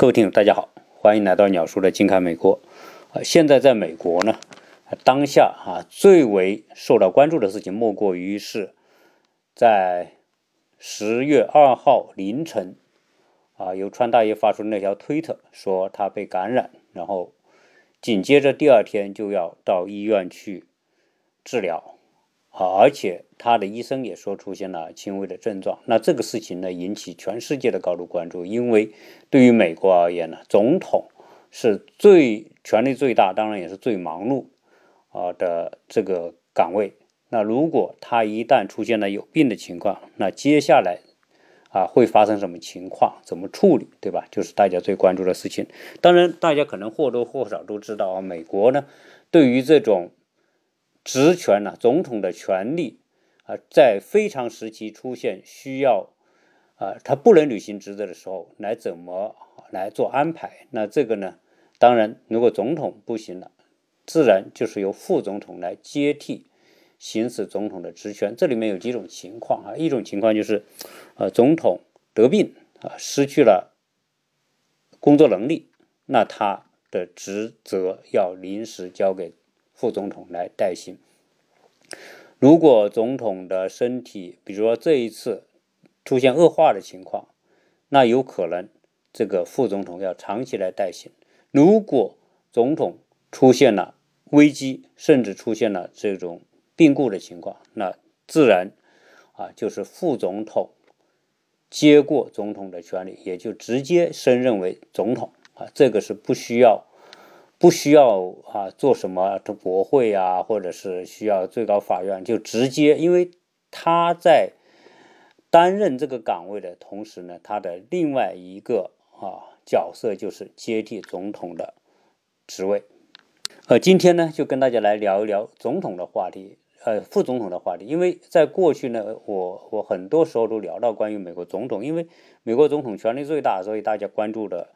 各位听友，大家好，欢迎来到鸟叔的近看美国。啊，现在在美国呢，当下啊最为受到关注的事情，莫过于是，在十月二号凌晨，啊，由川大爷发出那条推特，说他被感染，然后紧接着第二天就要到医院去治疗。啊，而且他的医生也说出现了轻微的症状。那这个事情呢，引起全世界的高度关注。因为对于美国而言呢，总统是最权力最大，当然也是最忙碌啊的这个岗位。那如果他一旦出现了有病的情况，那接下来啊会发生什么情况？怎么处理？对吧？就是大家最关注的事情。当然，大家可能或多或少都知道啊，美国呢，对于这种。职权呢？总统的权力啊，在非常时期出现需要啊，他不能履行职责的时候，来怎么来做安排？那这个呢？当然，如果总统不行了，自然就是由副总统来接替行使总统的职权。这里面有几种情况啊，一种情况就是，呃，总统得病啊，失去了工作能力，那他的职责要临时交给。副总统来代行。如果总统的身体，比如说这一次出现恶化的情况，那有可能这个副总统要长期来代行。如果总统出现了危机，甚至出现了这种病故的情况，那自然啊就是副总统接过总统的权利，也就直接升任为总统啊，这个是不需要。不需要啊，做什么的国会啊，或者是需要最高法院，就直接，因为他在担任这个岗位的同时呢，他的另外一个啊角色就是接替总统的职位。呃，今天呢，就跟大家来聊一聊总统的话题，呃，副总统的话题。因为在过去呢，我我很多时候都聊到关于美国总统，因为美国总统权力最大，所以大家关注的。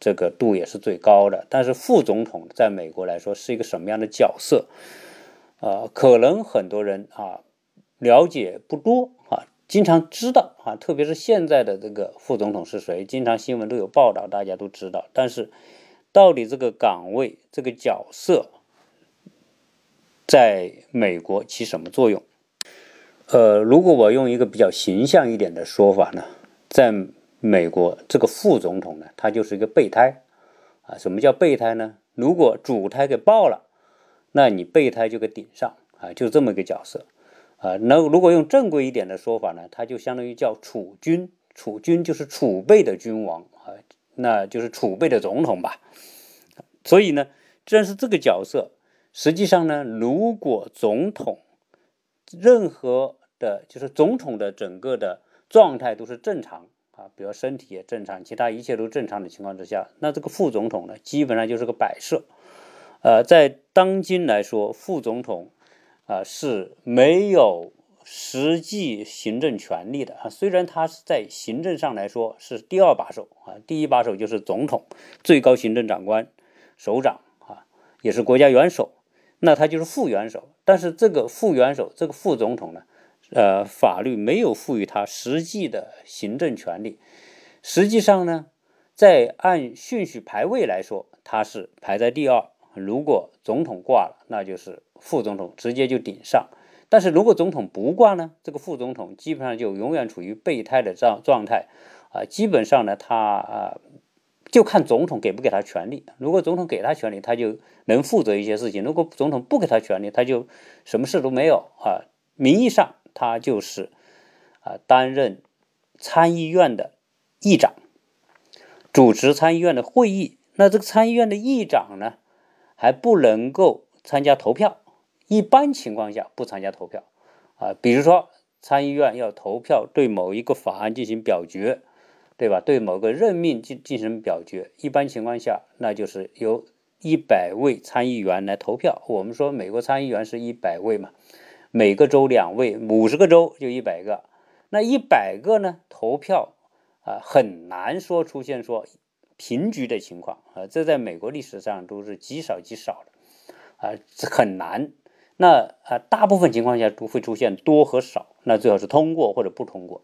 这个度也是最高的，但是副总统在美国来说是一个什么样的角色？啊，可能很多人啊了解不多啊，经常知道啊，特别是现在的这个副总统是谁，经常新闻都有报道，大家都知道。但是到底这个岗位、这个角色在美国起什么作用？呃，如果我用一个比较形象一点的说法呢，在。美国这个副总统呢，他就是一个备胎啊。什么叫备胎呢？如果主胎给爆了，那你备胎就给顶上啊，就这么一个角色啊。那如果用正规一点的说法呢，他就相当于叫储君，储君就是储备的君王啊，那就是储备的总统吧。所以呢，正是这个角色，实际上呢，如果总统任何的，就是总统的整个的状态都是正常。啊，比如身体也正常，其他一切都正常的情况之下，那这个副总统呢，基本上就是个摆设。呃，在当今来说，副总统啊是没有实际行政权力的啊。虽然他是在行政上来说是第二把手啊，第一把手就是总统，最高行政长官、首长啊，也是国家元首，那他就是副元首。但是这个副元首，这个副总统呢？呃，法律没有赋予他实际的行政权利。实际上呢，在按顺序排位来说，他是排在第二。如果总统挂了，那就是副总统直接就顶上。但是如果总统不挂呢，这个副总统基本上就永远处于备胎的状状态啊。基本上呢，他啊就看总统给不给他权利。如果总统给他权利，他就能负责一些事情；如果总统不给他权利，他就什么事都没有啊。名义上。他就是啊，担任参议院的议长，主持参议院的会议。那这个参议院的议长呢，还不能够参加投票，一般情况下不参加投票啊。比如说参议院要投票对某一个法案进行表决，对吧？对某个任命进进行表决，一般情况下那就是由一百位参议员来投票。我们说美国参议员是一百位嘛。每个州两位，五十个州就一百个，那一百个呢？投票啊，很难说出现说平局的情况啊，这在美国历史上都是极少极少的啊，很难。那啊，大部分情况下都会出现多和少，那最好是通过或者不通过。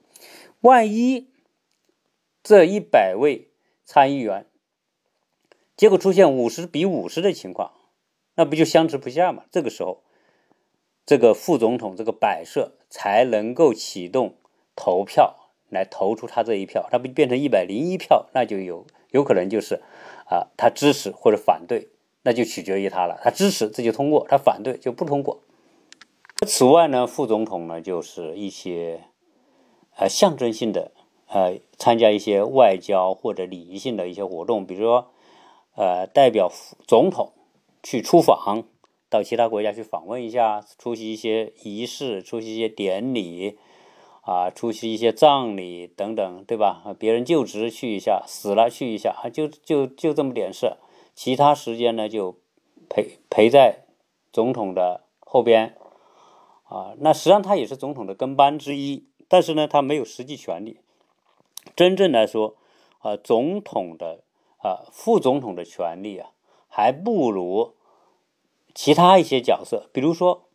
万一这一百位参议员结果出现五十比五十的情况，那不就相持不下嘛？这个时候，这个副总统这个摆设才能够启动投票来投出他这一票，他不变成一百零一票，那就有有可能就是啊，他支持或者反对，那就取决于他了。他支持这就通过，他反对就不通过。此外呢，副总统呢就是一些呃象征性的呃参加一些外交或者礼仪性的一些活动，比如说呃代表总统去出访到其他国家去访问一下，出席一些仪式，出席一些典礼啊，出席一些葬礼等等，对吧？别人就职去一下，死了去一下，就就就这么点事，其他时间呢就陪陪在总统的后边。啊，那实际上他也是总统的跟班之一，但是呢，他没有实际权利。真正来说，啊，总统的啊，副总统的权利啊，还不如其他一些角色，比如说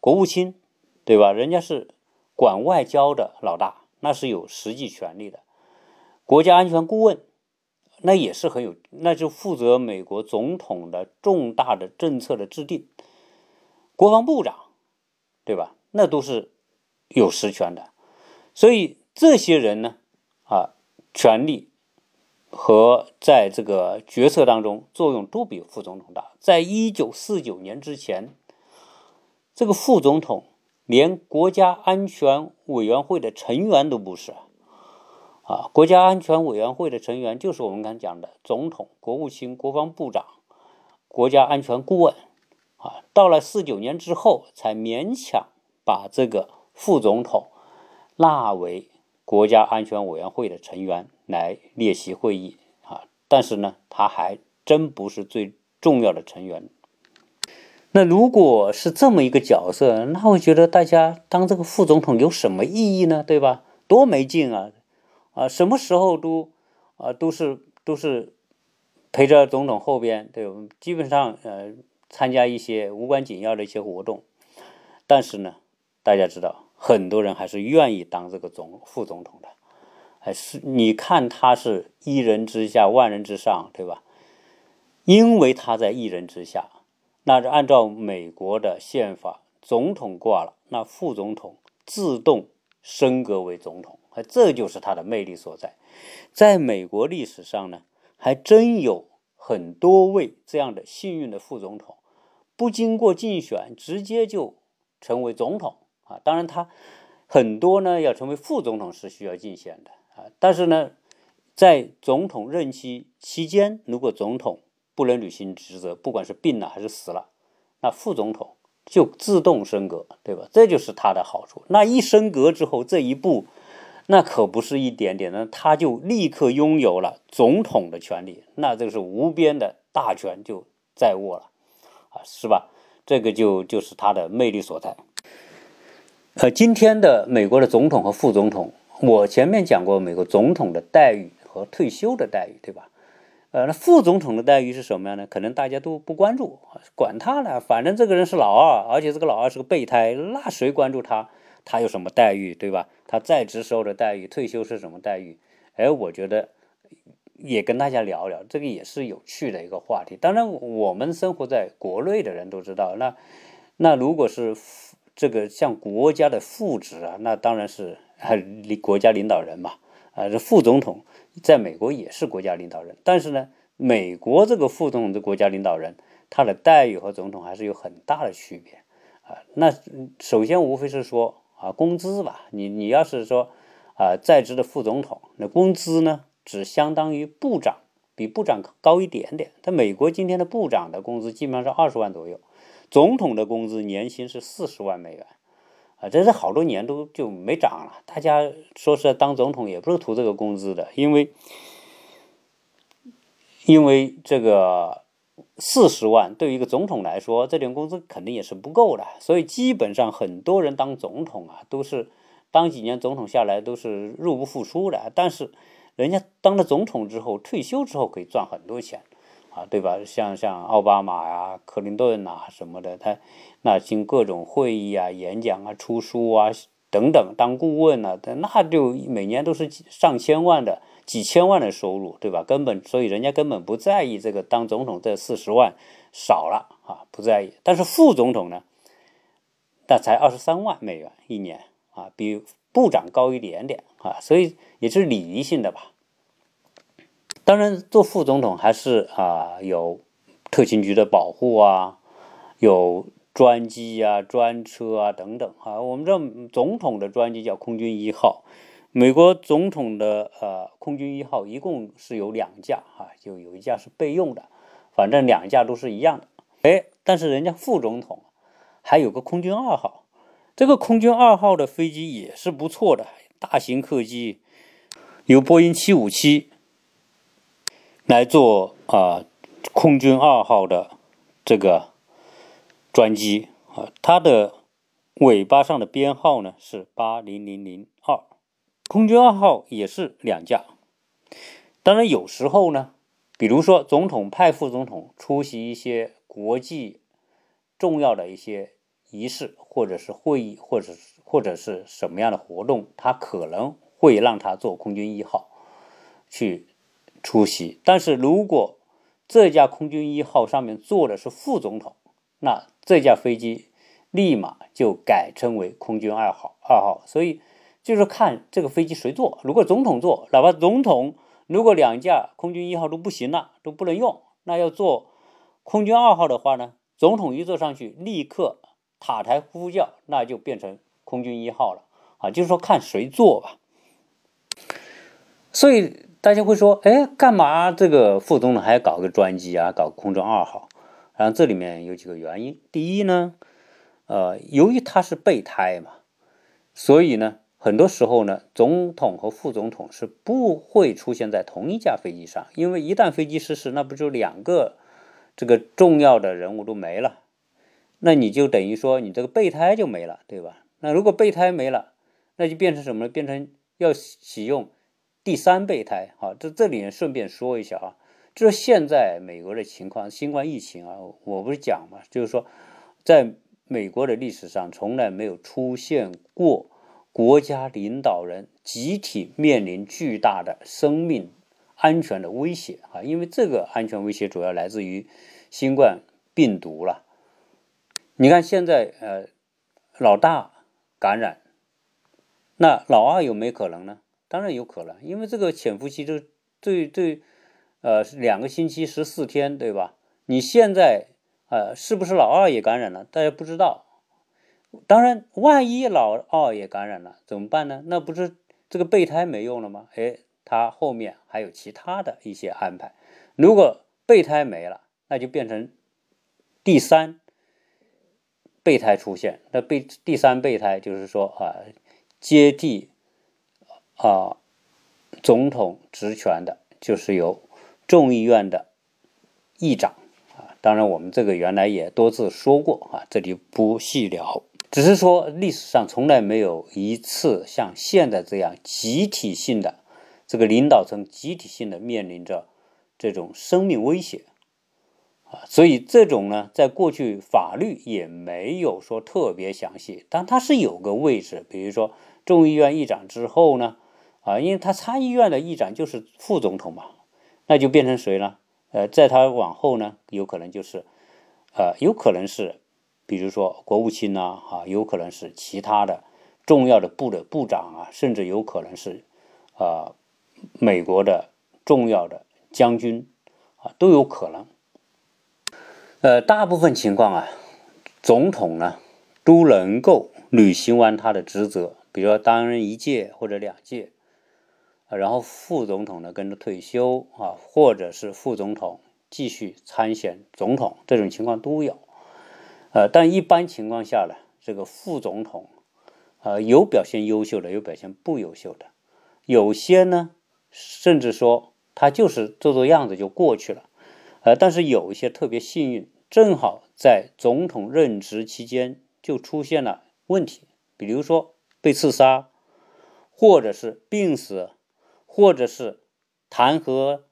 国务卿，对吧？人家是管外交的老大，那是有实际权利的。国家安全顾问，那也是很有，那就负责美国总统的重大的政策的制定。国防部长。对吧？那都是有实权的，所以这些人呢，啊，权力和在这个决策当中作用都比副总统大。在一九四九年之前，这个副总统连国家安全委员会的成员都不是啊！国家安全委员会的成员就是我们刚讲的总统、国务卿、国防部长、国家安全顾问。啊，到了四九年之后，才勉强把这个副总统纳为国家安全委员会的成员来列席会议啊。但是呢，他还真不是最重要的成员。那如果是这么一个角色，那我觉得大家当这个副总统有什么意义呢？对吧？多没劲啊！啊，什么时候都啊都是都是陪着总统后边，对，基本上呃。参加一些无关紧要的一些活动，但是呢，大家知道，很多人还是愿意当这个总副总统的，还是你看他是一人之下万人之上，对吧？因为他在一人之下，那是按照美国的宪法，总统挂了，那副总统自动升格为总统，这就是他的魅力所在。在美国历史上呢，还真有很多位这样的幸运的副总统。不经过竞选，直接就成为总统啊！当然，他很多呢要成为副总统是需要竞选的啊。但是呢，在总统任期期间，如果总统不能履行职责，不管是病了还是死了，那副总统就自动升格，对吧？这就是他的好处。那一升格之后，这一步那可不是一点点的，他就立刻拥有了总统的权利，那这个是无边的大权就在握了。啊，是吧？这个就就是他的魅力所在。呃，今天的美国的总统和副总统，我前面讲过美国总统的待遇和退休的待遇，对吧？呃，那副总统的待遇是什么样呢？可能大家都不关注，管他呢，反正这个人是老二，而且这个老二是个备胎，那谁关注他？他有什么待遇，对吧？他在职时候的待遇，退休是什么待遇？哎，我觉得。也跟大家聊聊，这个也是有趣的一个话题。当然，我们生活在国内的人都知道，那那如果是这个像国家的副职啊，那当然是领国家领导人嘛。啊，这副总统在美国也是国家领导人，但是呢，美国这个副总统的国家领导人，他的待遇和总统还是有很大的区别啊。那首先无非是说啊，工资吧。你你要是说啊，在职的副总统，那工资呢？只相当于部长，比部长高一点点。但美国，今天的部长的工资基本上是二十万左右，总统的工资年薪是四十万美元，啊，这是好多年都就没涨了。大家说是当总统也不是图这个工资的，因为因为这个四十万对于一个总统来说，这点工资肯定也是不够的。所以基本上很多人当总统啊，都是当几年总统下来都是入不敷出的，但是。人家当了总统之后，退休之后可以赚很多钱，啊，对吧？像像奥巴马呀、克林顿呐什么的，他那经各种会议啊、演讲啊、出书啊等等，当顾问呢，那就每年都是上千万的几千万的收入，对吧？根本所以人家根本不在意这个当总统这四十万少了啊，不在意。但是副总统呢，那才二十三万美元一年啊，比部长高一点点啊，所以也是礼仪性的吧。当然，做副总统还是啊有特勤局的保护啊，有专机啊、专车啊等等啊。我们知道总统的专机叫空军一号，美国总统的呃空军一号一共是有两架啊，就有一架是备用的，反正两架都是一样的。哎，但是人家副总统还有个空军二号，这个空军二号的飞机也是不错的，大型客机，有波音七五七。来做啊，空军二号的这个专机啊，它的尾巴上的编号呢是八零零零二，空军二号也是两架。当然有时候呢，比如说总统派副总统出席一些国际重要的一些仪式，或者是会议，或者是或者是什么样的活动，他可能会让他坐空军一号去。出席，但是如果这架空军一号上面坐的是副总统，那这架飞机立马就改称为空军二号。二号，所以就是看这个飞机谁坐。如果总统坐，哪怕总统如果两架空军一号都不行了，都不能用，那要坐空军二号的话呢，总统一坐上去，立刻塔台呼叫，那就变成空军一号了啊。就是说看谁坐吧。所以。大家会说，哎，干嘛这个副总统还要搞个专机啊，搞空中二号？然后这里面有几个原因。第一呢，呃，由于他是备胎嘛，所以呢，很多时候呢，总统和副总统是不会出现在同一架飞机上，因为一旦飞机失事，那不就两个这个重要的人物都没了？那你就等于说你这个备胎就没了，对吧？那如果备胎没了，那就变成什么呢？变成要启用。第三备胎，好，这这里顺便说一下啊，就是现在美国的情况，新冠疫情啊，我不是讲嘛，就是说，在美国的历史上从来没有出现过国家领导人集体面临巨大的生命安全的威胁啊，因为这个安全威胁主要来自于新冠病毒了。你看现在呃，老大感染，那老二有没有可能呢？当然有可能，因为这个潜伏期就最最，呃，两个星期十四天，对吧？你现在呃，是不是老二也感染了？大家不知道。当然，万一老二也感染了，怎么办呢？那不是这个备胎没用了吗？哎，他后面还有其他的一些安排。如果备胎没了，那就变成第三备胎出现。那备第三备胎就是说啊，接替。啊，总统职权的就是由众议院的议长啊。当然，我们这个原来也多次说过啊，这里不细聊。只是说历史上从来没有一次像现在这样集体性的这个领导层集体性的面临着这种生命威胁啊。所以这种呢，在过去法律也没有说特别详细，但它是有个位置，比如说众议院议长之后呢。啊，因为他参议院的议长就是副总统嘛，那就变成谁呢？呃，在他往后呢，有可能就是，呃，有可能是，比如说国务卿呐，啊，有可能是其他的重要的部的部长啊，甚至有可能是，啊，美国的重要的将军啊，都有可能。呃，大部分情况啊，总统呢都能够履行完他的职责，比如说担任一届或者两届。然后副总统呢跟着退休啊，或者是副总统继续参选总统，这种情况都有。呃，但一般情况下呢，这个副总统，呃，有表现优秀的，有表现不优秀的，有些呢，甚至说他就是做做样子就过去了。呃，但是有一些特别幸运，正好在总统任职期间就出现了问题，比如说被刺杀，或者是病死。或者是弹劾、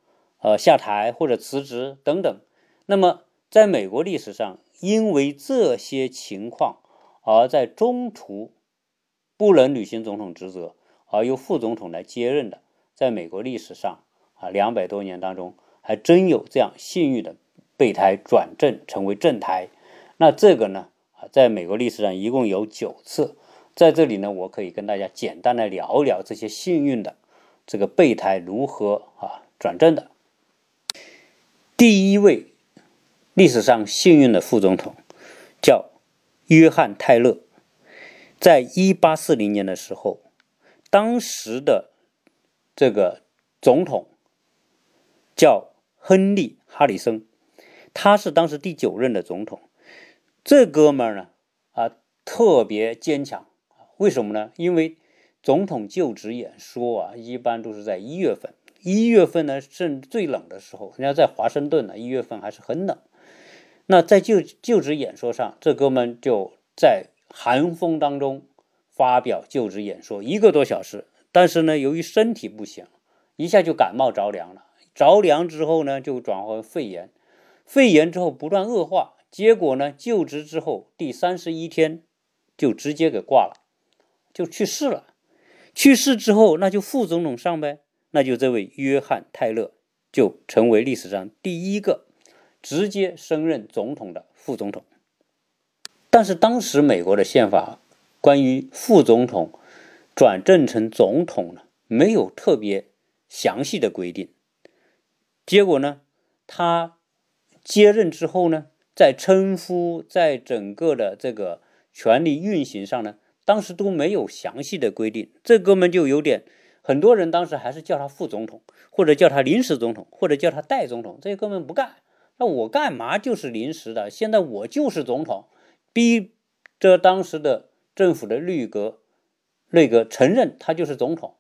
呃下台或者辞职等等，那么在美国历史上，因为这些情况而在中途不能履行总统职责，而由副总统来接任的，在美国历史上啊两百多年当中，还真有这样幸运的备胎转正成为正胎。那这个呢啊，在美国历史上一共有九次。在这里呢，我可以跟大家简单的聊一聊这些幸运的这个备胎如何啊转正的。第一位历史上幸运的副总统叫约翰泰勒，在一八四零年的时候，当时的这个总统叫亨利哈里森，他是当时第九任的总统。这哥们儿呢啊特别坚强。为什么呢？因为总统就职演说啊，一般都是在一月份。一月份呢，甚至最冷的时候。人家在华盛顿呢，一月份还是很冷。那在就就职演说上，这哥们就在寒风当中发表就职演说，一个多小时。但是呢，由于身体不行，一下就感冒着凉了。着凉之后呢，就转化为肺炎。肺炎之后不断恶化，结果呢，就职之后第三十一天就直接给挂了。就去世了，去世之后，那就副总统上呗，那就这位约翰泰勒就成为历史上第一个直接升任总统的副总统。但是当时美国的宪法关于副总统转正成总统呢，没有特别详细的规定。结果呢，他接任之后呢，在称呼，在整个的这个权力运行上呢。当时都没有详细的规定，这哥们就有点，很多人当时还是叫他副总统，或者叫他临时总统，或者叫他代总统。这哥们不干，那我干嘛就是临时的？现在我就是总统，逼着当时的政府的内阁，内阁承认他就是总统，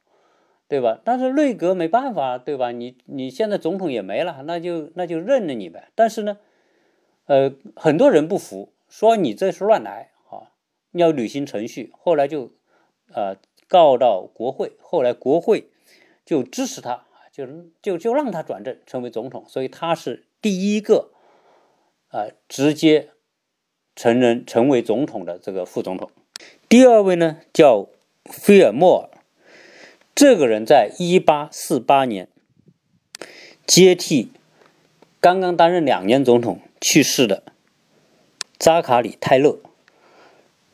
对吧？但是内阁没办法，对吧？你你现在总统也没了，那就那就认了你呗。但是呢，呃，很多人不服，说你这是乱来。要履行程序，后来就，呃，告到国会，后来国会就支持他，就就就让他转正成为总统，所以他是第一个，啊，直接承认成为总统的这个副总统。第二位呢叫菲尔莫尔，这个人在一八四八年接替刚刚担任两年总统去世的扎卡里泰勒。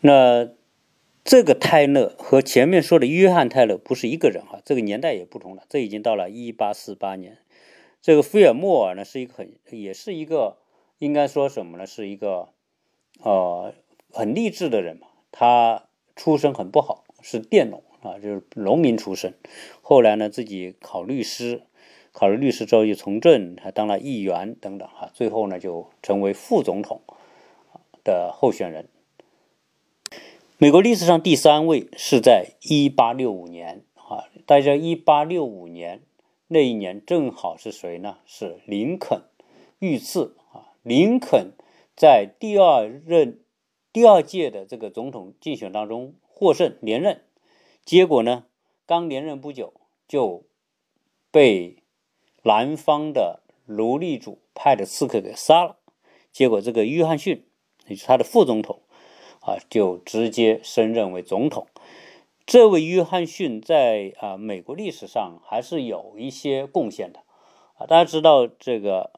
那这个泰勒和前面说的约翰泰勒不是一个人哈，这个年代也不同了。这已经到了一八四八年。这个菲尔莫尔呢，是一个很，也是一个应该说什么呢？是一个呃很励志的人嘛。他出身很不好，是佃农啊，就是农民出身。后来呢，自己考律师，考了律师之后又从政，还当了议员等等哈。最后呢，就成为副总统的候选人。美国历史上第三位是在一八六五年啊，大家一八六五年那一年正好是谁呢？是林肯遇刺啊。林肯在第二任第二届的这个总统竞选当中获胜连任，结果呢，刚连任不久就被南方的奴隶主派的刺客给杀了。结果这个约翰逊也是他的副总统。啊，就直接升任为总统。这位约翰逊在啊美国历史上还是有一些贡献的啊。大家知道，这个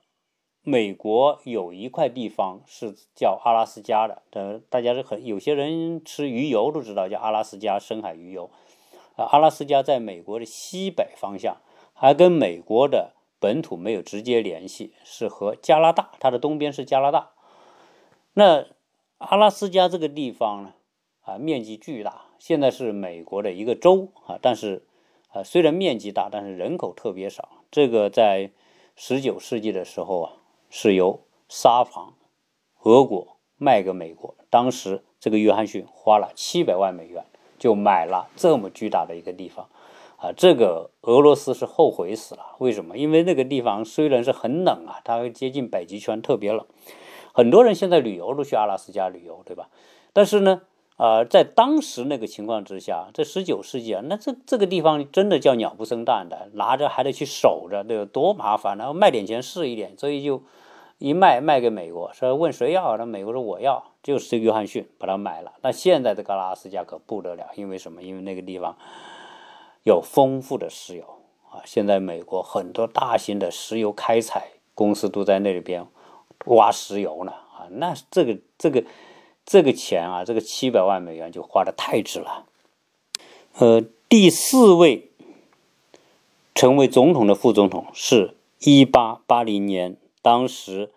美国有一块地方是叫阿拉斯加的，呃，大家是很有些人吃鱼油都知道叫阿拉斯加深海鱼油啊。阿拉斯加在美国的西北方向，还跟美国的本土没有直接联系，是和加拿大，它的东边是加拿大。那阿拉斯加这个地方呢，啊，面积巨大，现在是美国的一个州啊，但是，啊，虽然面积大，但是人口特别少。这个在十九世纪的时候啊，是由沙皇俄国卖给美国，当时这个约翰逊花了七百万美元就买了这么巨大的一个地方，啊，这个俄罗斯是后悔死了。为什么？因为那个地方虽然是很冷啊，它接近北极圈，特别冷。很多人现在旅游都去阿拉斯加旅游，对吧？但是呢，呃，在当时那个情况之下，这十九世纪啊，那这这个地方真的叫鸟不生蛋的，拿着还得去守着，对吧？多麻烦！然后卖点钱是一点，所以就一卖卖给美国，说问谁要，那美国说我要，就是约翰逊把它买了。那现在这个阿拉斯加可不得了，因为什么？因为那个地方有丰富的石油啊，现在美国很多大型的石油开采公司都在那里边挖石油呢啊，那这个这个这个钱啊，这个七百万美元就花的太值了。呃，第四位成为总统的副总统是一八八零年，当时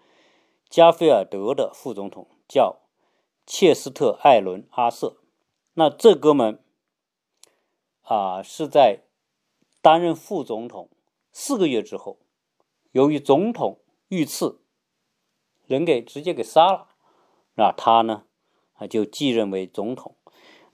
加菲尔德的副总统叫切斯特·艾伦·阿瑟。那这哥们啊，是在担任副总统四个月之后，由于总统遇刺，人给直接给杀了，那他呢啊就继任为总统。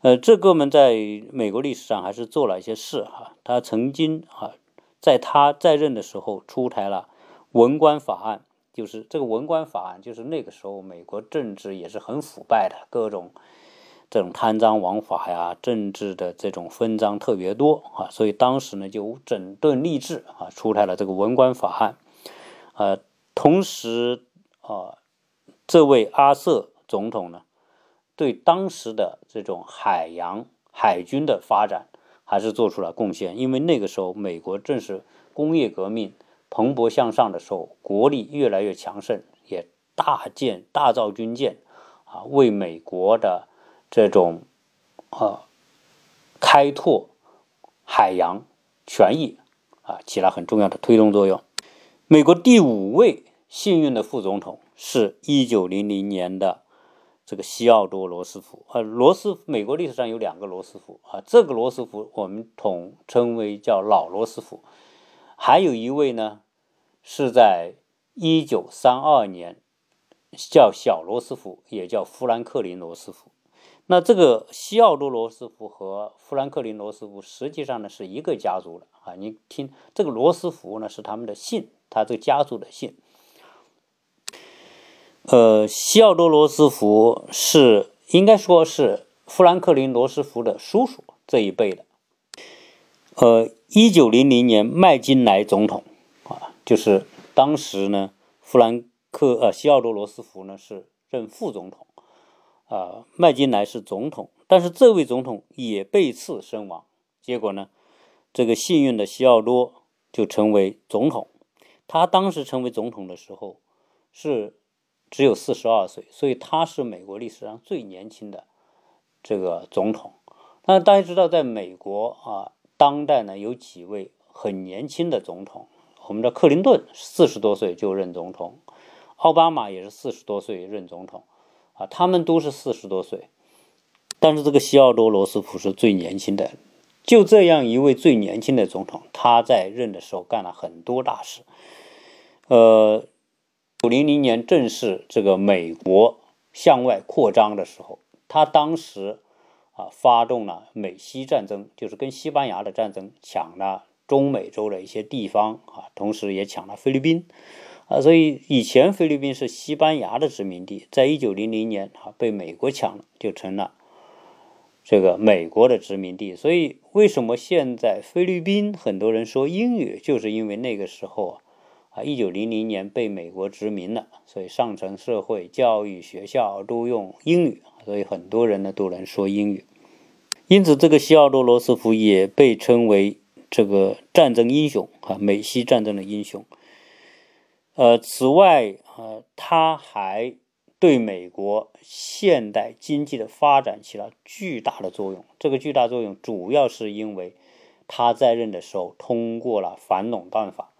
呃，这哥们在美国历史上还是做了一些事哈。他曾经啊，在他在任的时候出台了文官法案，就是这个文官法案，就是那个时候美国政治也是很腐败的，各种这种贪赃枉法呀，政治的这种分赃特别多啊，所以当时呢就整顿吏治啊，出台了这个文官法案。呃，同时啊，这位阿瑟总统呢。对当时的这种海洋海军的发展还是做出了贡献，因为那个时候美国正是工业革命蓬勃向上的时候，国力越来越强盛，也大建大造军舰，啊，为美国的这种啊开拓海洋权益啊起了很重要的推动作用。美国第五位幸运的副总统是一九零零年的。这个西奥多·罗斯福啊，罗斯美国历史上有两个罗斯福啊，这个罗斯福我们统称为叫老罗斯福，还有一位呢是在一九三二年叫小罗斯福，也叫富兰克林·罗斯福。那这个西奥多·罗斯福和富兰克林·罗斯福实际上呢是一个家族的啊，你听这个罗斯福呢是他们的姓，他这个家族的姓。呃，西奥多·罗斯福是应该说是富兰克林·罗斯福的叔叔这一辈的。呃，一九零零年麦金莱总统啊，就是当时呢，富兰克呃西奥多·罗斯福呢是任副总统，啊，麦金莱是总统，但是这位总统也被刺身亡。结果呢，这个幸运的西奥多就成为总统。他当时成为总统的时候是。只有四十二岁，所以他是美国历史上最年轻的这个总统。那大家知道，在美国啊，当代呢有几位很年轻的总统。我们的克林顿四十多岁就任总统，奥巴马也是四十多岁任总统，啊，他们都是四十多岁。但是这个西奥多·罗斯福是最年轻的。就这样一位最年轻的总统，他在任的时候干了很多大事，呃。九零零年正是这个美国向外扩张的时候，他当时啊发动了美西战争，就是跟西班牙的战争，抢了中美洲的一些地方啊，同时也抢了菲律宾啊，所以以前菲律宾是西班牙的殖民地，在一九零零年啊被美国抢了，就成了这个美国的殖民地。所以为什么现在菲律宾很多人说英语，就是因为那个时候啊。啊，一九零零年被美国殖民了，所以上层社会、教育、学校都用英语，所以很多人呢都能说英语。因此，这个西奥多·罗斯福也被称为这个战争英雄啊，美西战争的英雄。呃，此外，呃，他还对美国现代经济的发展起了巨大的作用。这个巨大作用主要是因为他在任的时候通过了反垄断法。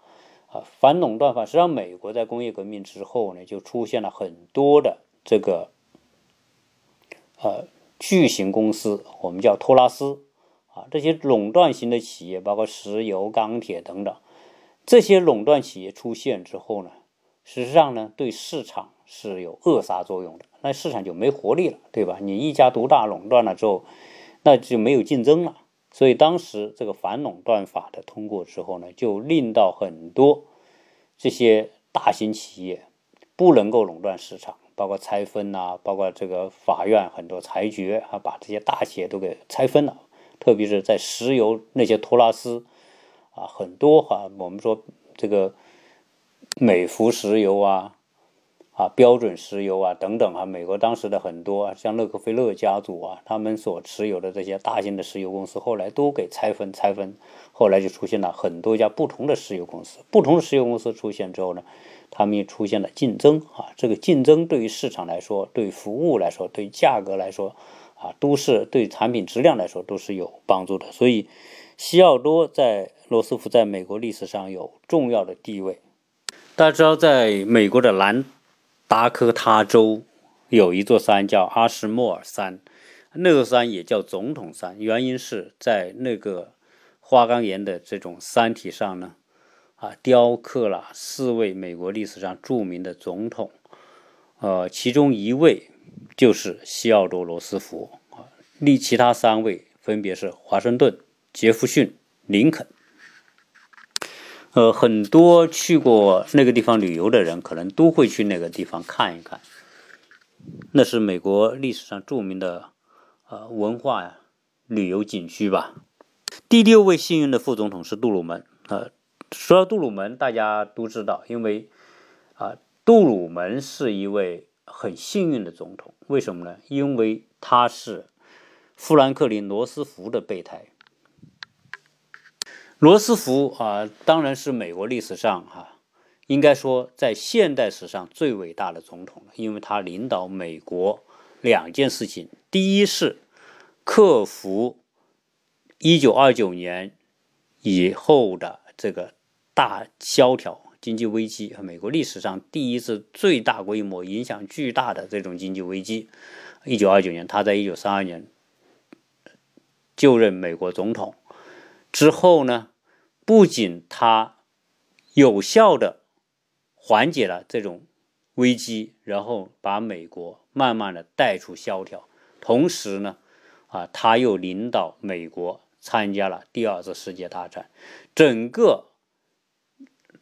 啊，反垄断法实际上，美国在工业革命之后呢，就出现了很多的这个呃巨型公司，我们叫托拉斯啊，这些垄断型的企业，包括石油、钢铁等等，这些垄断企业出现之后呢，实际上呢，对市场是有扼杀作用的，那市场就没活力了，对吧？你一家独大垄断了之后，那就没有竞争了。所以当时这个反垄断法的通过之后呢，就令到很多这些大型企业不能够垄断市场，包括拆分呐，包括这个法院很多裁决啊，把这些大企业都给拆分了。特别是在石油那些托拉斯啊，很多哈，我们说这个美孚石油啊，啊，标准石油啊等等啊，美国当时的很多像洛克菲勒家族啊，他们所持有的这些大型的石油公司，后来都给拆分拆分，后来就出现了很多家不同的石油公司。不同的石油公司出现之后呢，他们也出现了竞争啊。这个竞争对于市场来说，对服务来说，对价格来说啊，都是对产品质量来说都是有帮助的。所以，西奥多在罗斯福在美国历史上有重要的地位。大家知道，在美国的南。达科他州有一座山叫阿什莫尔山，那个山也叫总统山，原因是在那个花岗岩的这种山体上呢，啊，雕刻了四位美国历史上著名的总统，呃，其中一位就是西奥多·罗斯福啊，另其他三位分别是华盛顿、杰弗逊、林肯。呃，很多去过那个地方旅游的人，可能都会去那个地方看一看。那是美国历史上著名的呃文化呀旅游景区吧。第六位幸运的副总统是杜鲁门。呃，说到杜鲁门，大家都知道，因为啊，杜鲁门是一位很幸运的总统。为什么呢？因为他是富兰克林·罗斯福的备胎。罗斯福啊，当然是美国历史上哈，应该说在现代史上最伟大的总统了，因为他领导美国两件事情：第一是克服一九二九年以后的这个大萧条经济危机，和美国历史上第一次最大规模、影响巨大的这种经济危机。一九二九年，他在一九三二年就任美国总统之后呢？不仅他有效的缓解了这种危机，然后把美国慢慢的带出萧条，同时呢，啊，他又领导美国参加了第二次世界大战。整个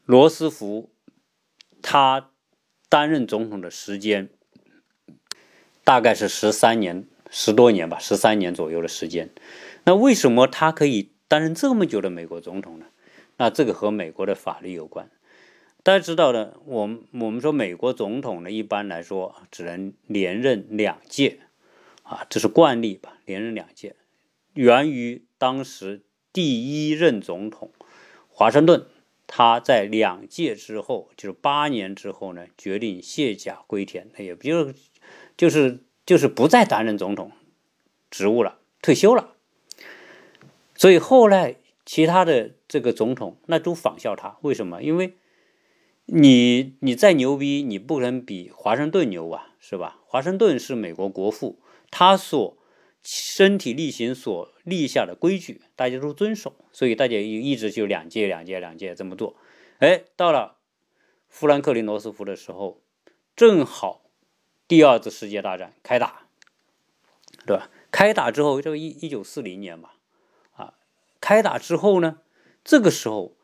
罗斯福他担任总统的时间大概是十三年，十多年吧，十三年左右的时间。那为什么他可以担任这么久的美国总统呢？那这个和美国的法律有关，大家知道的，我们我们说美国总统呢，一般来说只能连任两届，啊，这是惯例吧，连任两届，源于当时第一任总统华盛顿，他在两届之后，就是八年之后呢，决定卸甲归田，也不就是就是就是不再担任总统职务了，退休了，所以后来。其他的这个总统那都仿效他，为什么？因为你你再牛逼，你不能比华盛顿牛啊，是吧？华盛顿是美国国父，他所身体力行所立下的规矩，大家都遵守，所以大家一直就两届两届两届这么做。哎，到了富兰克林罗斯福的时候，正好第二次世界大战开打，对吧？开打之后，这个一一九四零年吧。开打之后呢，这个时候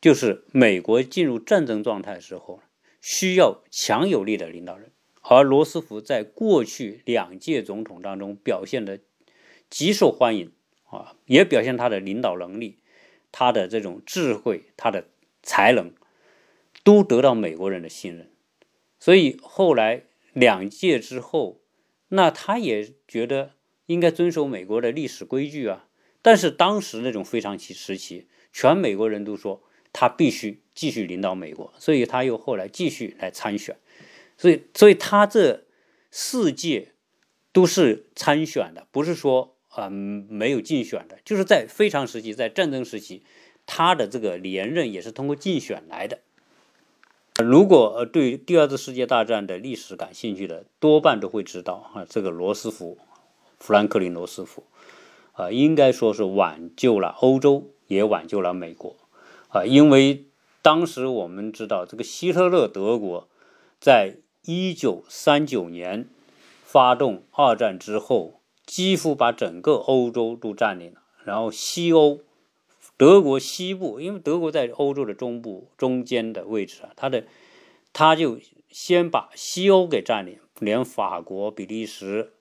就是美国进入战争状态的时候，需要强有力的领导人。而罗斯福在过去两届总统当中表现的极受欢迎啊，也表现他的领导能力、他的这种智慧、他的才能，都得到美国人的信任。所以后来两届之后，那他也觉得应该遵守美国的历史规矩啊。但是当时那种非常期时期，全美国人都说他必须继续领导美国，所以他又后来继续来参选，所以所以他这四届都是参选的，不是说啊没有竞选的，就是在非常时期，在战争时期，他的这个连任也是通过竞选来的。如果呃对第二次世界大战的历史感兴趣的，多半都会知道啊，这个罗斯福，富兰克林罗斯福。啊，应该说是挽救了欧洲，也挽救了美国，啊，因为当时我们知道，这个希特勒德国在一九三九年发动二战之后，几乎把整个欧洲都占领了。然后西欧，德国西部，因为德国在欧洲的中部中间的位置啊，他的他就先把西欧给占领，连法国、比利时，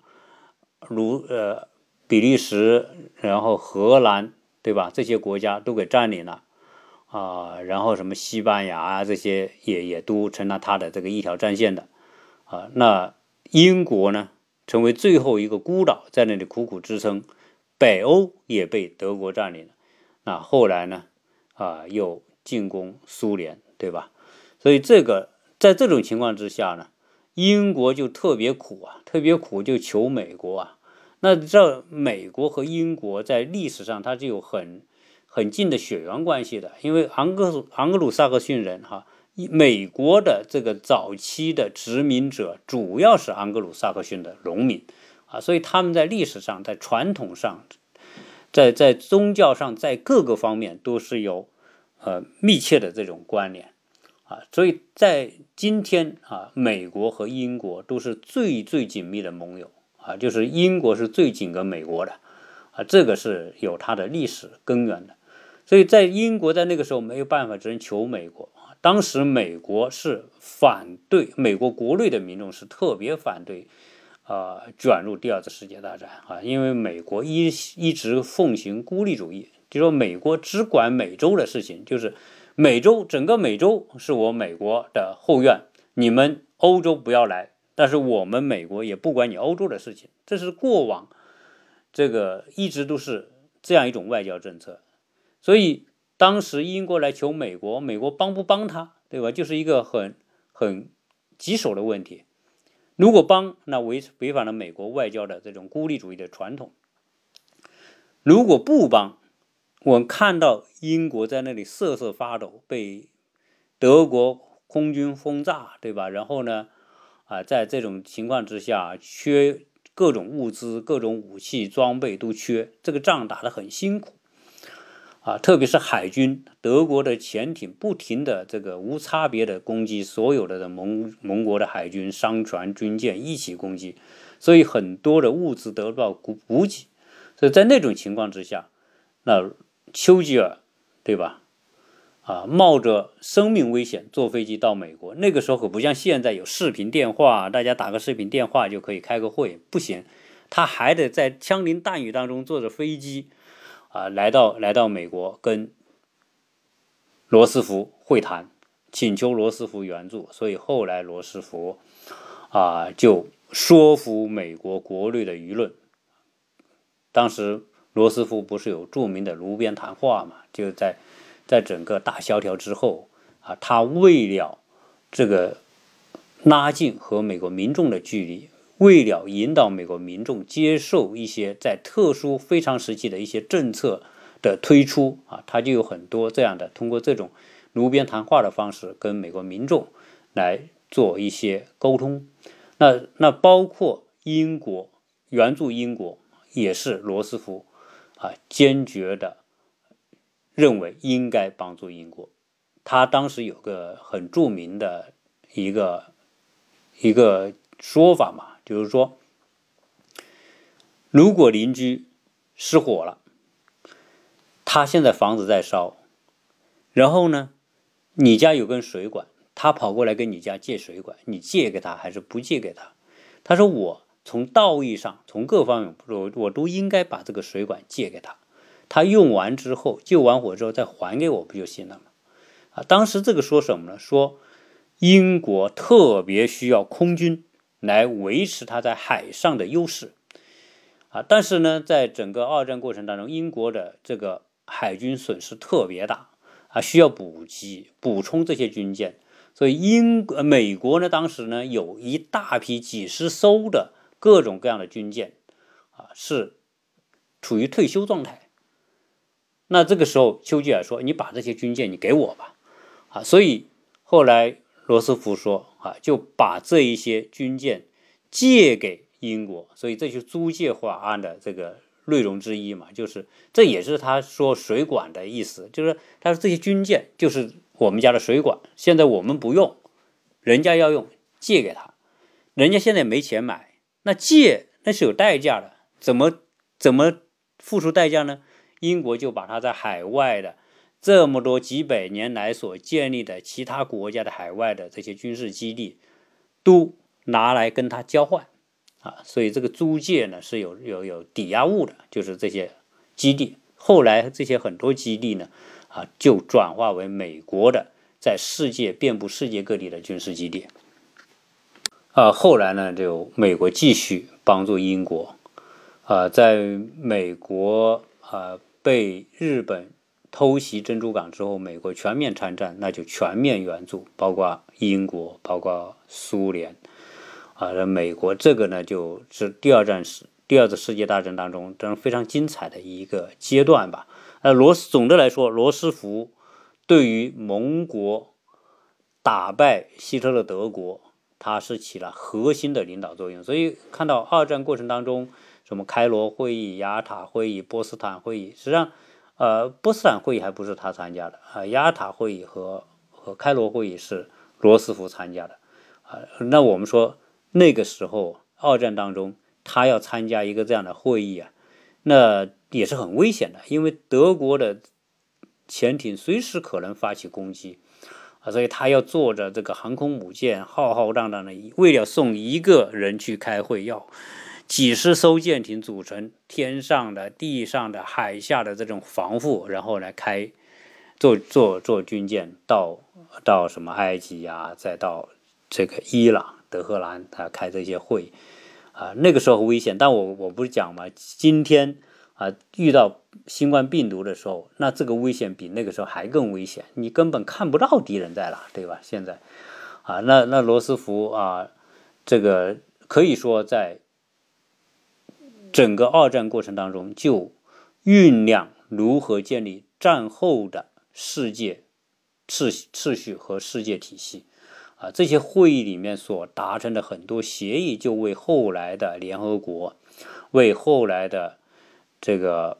如呃。比利时，然后荷兰，对吧？这些国家都给占领了啊。然后什么西班牙啊，这些也也都成了他的这个一条战线的啊，那英国呢，成为最后一个孤岛，在那里苦苦支撑。北欧也被德国占领了。那后来呢，啊，又进攻苏联，对吧？所以这个在这种情况之下呢，英国就特别苦啊，特别苦，就求美国啊。那这美国和英国在历史上它是有很很近的血缘关系的，因为昂格昂格鲁萨克逊人哈。美国的这个早期的殖民者主要是昂格鲁萨克逊的农民啊，所以他们在历史上、在传统上、在在宗教上、在各个方面都是有呃密切的这种关联啊，所以在今天啊，美国和英国都是最最紧密的盟友啊，就是英国是最紧跟美国的啊，这个是有它的历史根源的，所以在英国在那个时候没有办法，只能求美国。当时美国是反对，美国国内的民众是特别反对，啊，卷入第二次世界大战啊，因为美国一一直奉行孤立主义，就说美国只管美洲的事情，就是美洲整个美洲是我美国的后院，你们欧洲不要来，但是我们美国也不管你欧洲的事情，这是过往这个一直都是这样一种外交政策，所以。当时英国来求美国，美国帮不帮他，对吧？就是一个很很棘手的问题。如果帮，那违违反了美国外交的这种孤立主义的传统；如果不帮，我看到英国在那里瑟瑟发抖，被德国空军轰炸，对吧？然后呢，啊，在这种情况之下，缺各种物资、各种武器装备都缺，这个仗打得很辛苦。啊，特别是海军，德国的潜艇不停的这个无差别的攻击所有的盟盟国的海军、商船、军舰一起攻击，所以很多的物资得不到补补给，所以在那种情况之下，那丘吉尔，对吧？啊，冒着生命危险坐飞机到美国，那个时候可不像现在有视频电话，大家打个视频电话就可以开个会，不行，他还得在枪林弹雨当中坐着飞机。啊，来到来到美国跟罗斯福会谈，请求罗斯福援助，所以后来罗斯福啊就说服美国国内的舆论。当时罗斯福不是有著名的炉边谈话嘛？就在在整个大萧条之后啊，他为了这个拉近和美国民众的距离。为了引导美国民众接受一些在特殊非常时期的一些政策的推出啊，他就有很多这样的通过这种炉边谈话的方式跟美国民众来做一些沟通。那那包括英国援助英国也是罗斯福啊坚决的认为应该帮助英国。他当时有个很著名的一个一个说法嘛。就是说，如果邻居失火了，他现在房子在烧，然后呢，你家有根水管，他跑过来跟你家借水管，你借给他还是不借给他？他说：“我从道义上，从各方面，我我都应该把这个水管借给他，他用完之后，救完火之后再还给我不就行了吗？”啊，当时这个说什么呢？说英国特别需要空军。来维持它在海上的优势，啊，但是呢，在整个二战过程当中，英国的这个海军损失特别大，啊，需要补给补充这些军舰，所以英美国呢，当时呢有一大批几十艘的各种各样的军舰，啊，是处于退休状态。那这个时候，丘吉尔说：“你把这些军舰你给我吧。”啊，所以后来。罗斯福说：“啊，就把这一些军舰借给英国，所以这就是租借法案的这个内容之一嘛。就是这也是他说水管的意思，就是他说这些军舰就是我们家的水管，现在我们不用，人家要用，借给他，人家现在没钱买，那借那是有代价的，怎么怎么付出代价呢？英国就把他在海外的。”这么多几百年来所建立的其他国家的海外的这些军事基地，都拿来跟他交换，啊，所以这个租借呢是有有有抵押物的，就是这些基地。后来这些很多基地呢，啊，就转化为美国的在世界遍布世界各地的军事基地。啊，后来呢，就美国继续帮助英国，啊，在美国啊被日本偷袭珍珠港之后，美国全面参战，那就全面援助，包括英国，包括苏联，啊，那美国这个呢，就是第二战时第二次世界大战当中，这非常精彩的一个阶段吧。呃，罗斯总的来说，罗斯福对于盟国打败希特勒德国。它是起了核心的领导作用，所以看到二战过程当中，什么开罗会议、雅塔会议、波斯坦会议，实际上，呃，波斯坦会议还不是他参加的啊，雅塔会议和和开罗会议是罗斯福参加的啊。那我们说那个时候二战当中，他要参加一个这样的会议啊，那也是很危险的，因为德国的潜艇随时可能发起攻击。啊，所以他要坐着这个航空母舰，浩浩荡荡的，为了送一个人去开会，要几十艘舰艇组成，天上的、地上的、海下的这种防护，然后来开坐坐坐军舰到到什么埃及呀，再到这个伊朗、德黑兰，他开这些会啊，那个时候危险。但我我不是讲嘛，今天。啊，遇到新冠病毒的时候，那这个危险比那个时候还更危险，你根本看不到敌人在哪，对吧？现在，啊，那那罗斯福啊，这个可以说在整个二战过程当中就酝酿如何建立战后的世界秩秩序和世界体系，啊，这些会议里面所达成的很多协议，就为后来的联合国，为后来的。这个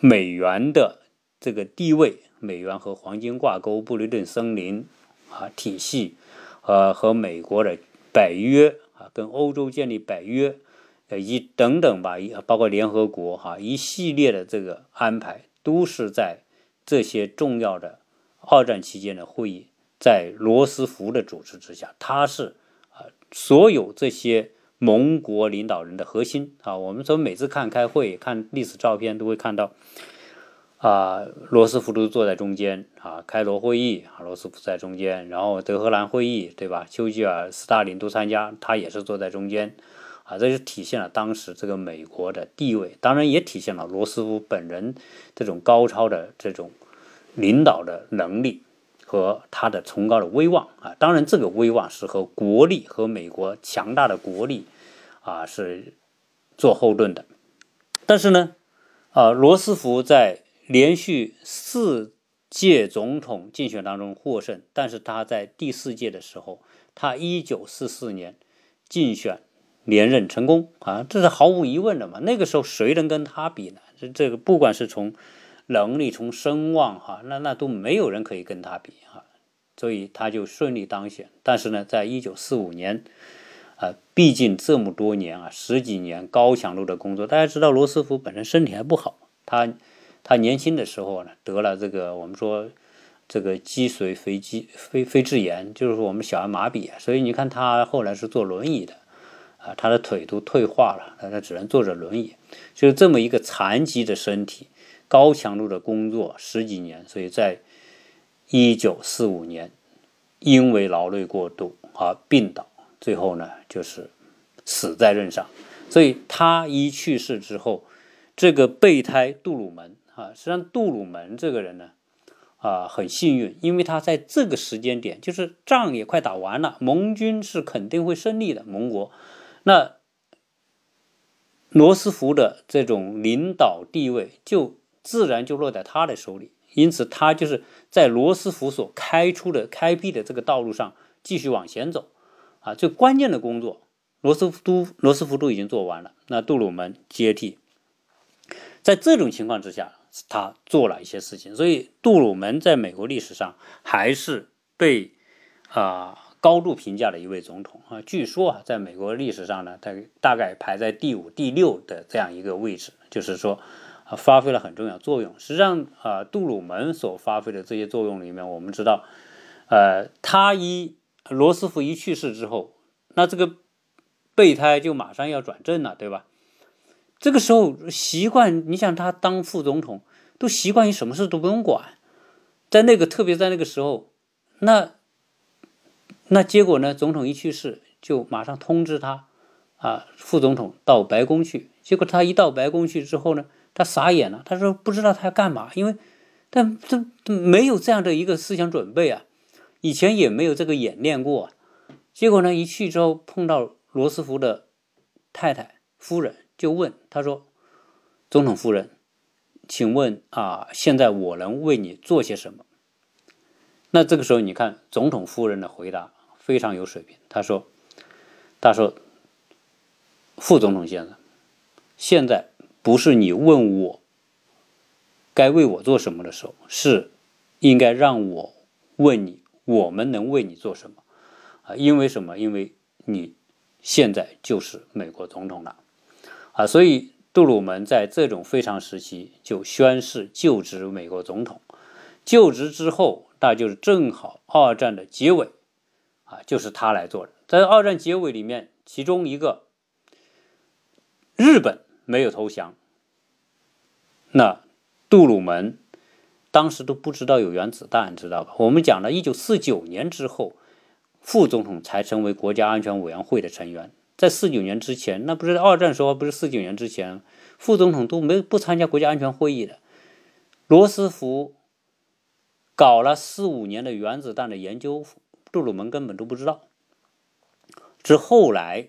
美元的这个地位，美元和黄金挂钩，布雷顿森林啊体系，呃和美国的北约啊，跟欧洲建立北约，一等等吧，一包括联合国哈一系列的这个安排，都是在这些重要的二战期间的会议，在罗斯福的主持之下，他是啊所有这些。盟国领导人的核心啊，我们从每次看开会、看历史照片都会看到，啊，罗斯福都坐在中间啊，开罗会议啊，罗斯福在中间，然后德黑兰会议对吧？丘吉尔、斯大林都参加，他也是坐在中间，啊，这就体现了当时这个美国的地位，当然也体现了罗斯福本人这种高超的这种领导的能力。和他的崇高的威望啊，当然这个威望是和国力和美国强大的国力啊是做后盾的。但是呢，啊，罗斯福在连续四届总统竞选当中获胜，但是他在第四届的时候，他一九四四年竞选连任成功啊，这是毫无疑问的嘛。那个时候谁能跟他比呢？这这个不管是从能力从声望哈，那那都没有人可以跟他比哈，所以他就顺利当选。但是呢，在一九四五年，啊，毕竟这么多年啊，十几年高强度的工作，大家知道罗斯福本身身体还不好，他他年轻的时候呢得了这个我们说这个脊髓肥肌非非质炎，就是我们小儿麻痹，所以你看他后来是坐轮椅的，啊，他的腿都退化了，他他只能坐着轮椅，就是这么一个残疾的身体。高强度的工作十几年，所以在一九四五年，因为劳累过度而病倒，最后呢就是死在任上。所以他一去世之后，这个备胎杜鲁门啊，实际上杜鲁门这个人呢啊很幸运，因为他在这个时间点，就是仗也快打完了，盟军是肯定会胜利的，盟国那罗斯福的这种领导地位就。自然就落在他的手里，因此他就是在罗斯福所开出的、开辟的这个道路上继续往前走，啊，最关键的工作，罗斯福都罗斯福都已经做完了，那杜鲁门接替。在这种情况之下，他做了一些事情，所以杜鲁门在美国历史上还是被啊高度评价的一位总统啊。据说啊，在美国历史上呢，他大概排在第五、第六的这样一个位置，就是说。啊发挥了很重要作用。实际上，啊，杜鲁门所发挥的这些作用里面，我们知道，呃，他一罗斯福一去世之后，那这个备胎就马上要转正了，对吧？这个时候习惯，你想他当副总统，都习惯于什么事都不用管，在那个特别在那个时候，那那结果呢？总统一去世，就马上通知他，啊，副总统到白宫去。结果他一到白宫去之后呢，他傻眼了，他说不知道他要干嘛，因为，但这没有这样的一个思想准备啊，以前也没有这个演练过。结果呢，一去之后碰到罗斯福的太太夫人，就问他说：“总统夫人，请问啊，现在我能为你做些什么？”那这个时候，你看总统夫人的回答非常有水平。他说：“他说，副总统先生，现在不是你问我该为我做什么的时候，是应该让我问你，我们能为你做什么？啊，因为什么？因为你现在就是美国总统了，啊，所以杜鲁门在这种非常时期就宣誓就职美国总统。就职之后。”那就是正好二战的结尾，啊，就是他来做的。在二战结尾里面，其中一个日本没有投降，那杜鲁门当时都不知道有原子弹，知道吧？我们讲了一九四九年之后，副总统才成为国家安全委员会的成员。在四九年之前，那不是二战时候，不是四九年之前，副总统都没不参加国家安全会议的。罗斯福。搞了四五年的原子弹的研究，杜鲁门根本都不知道。之后来，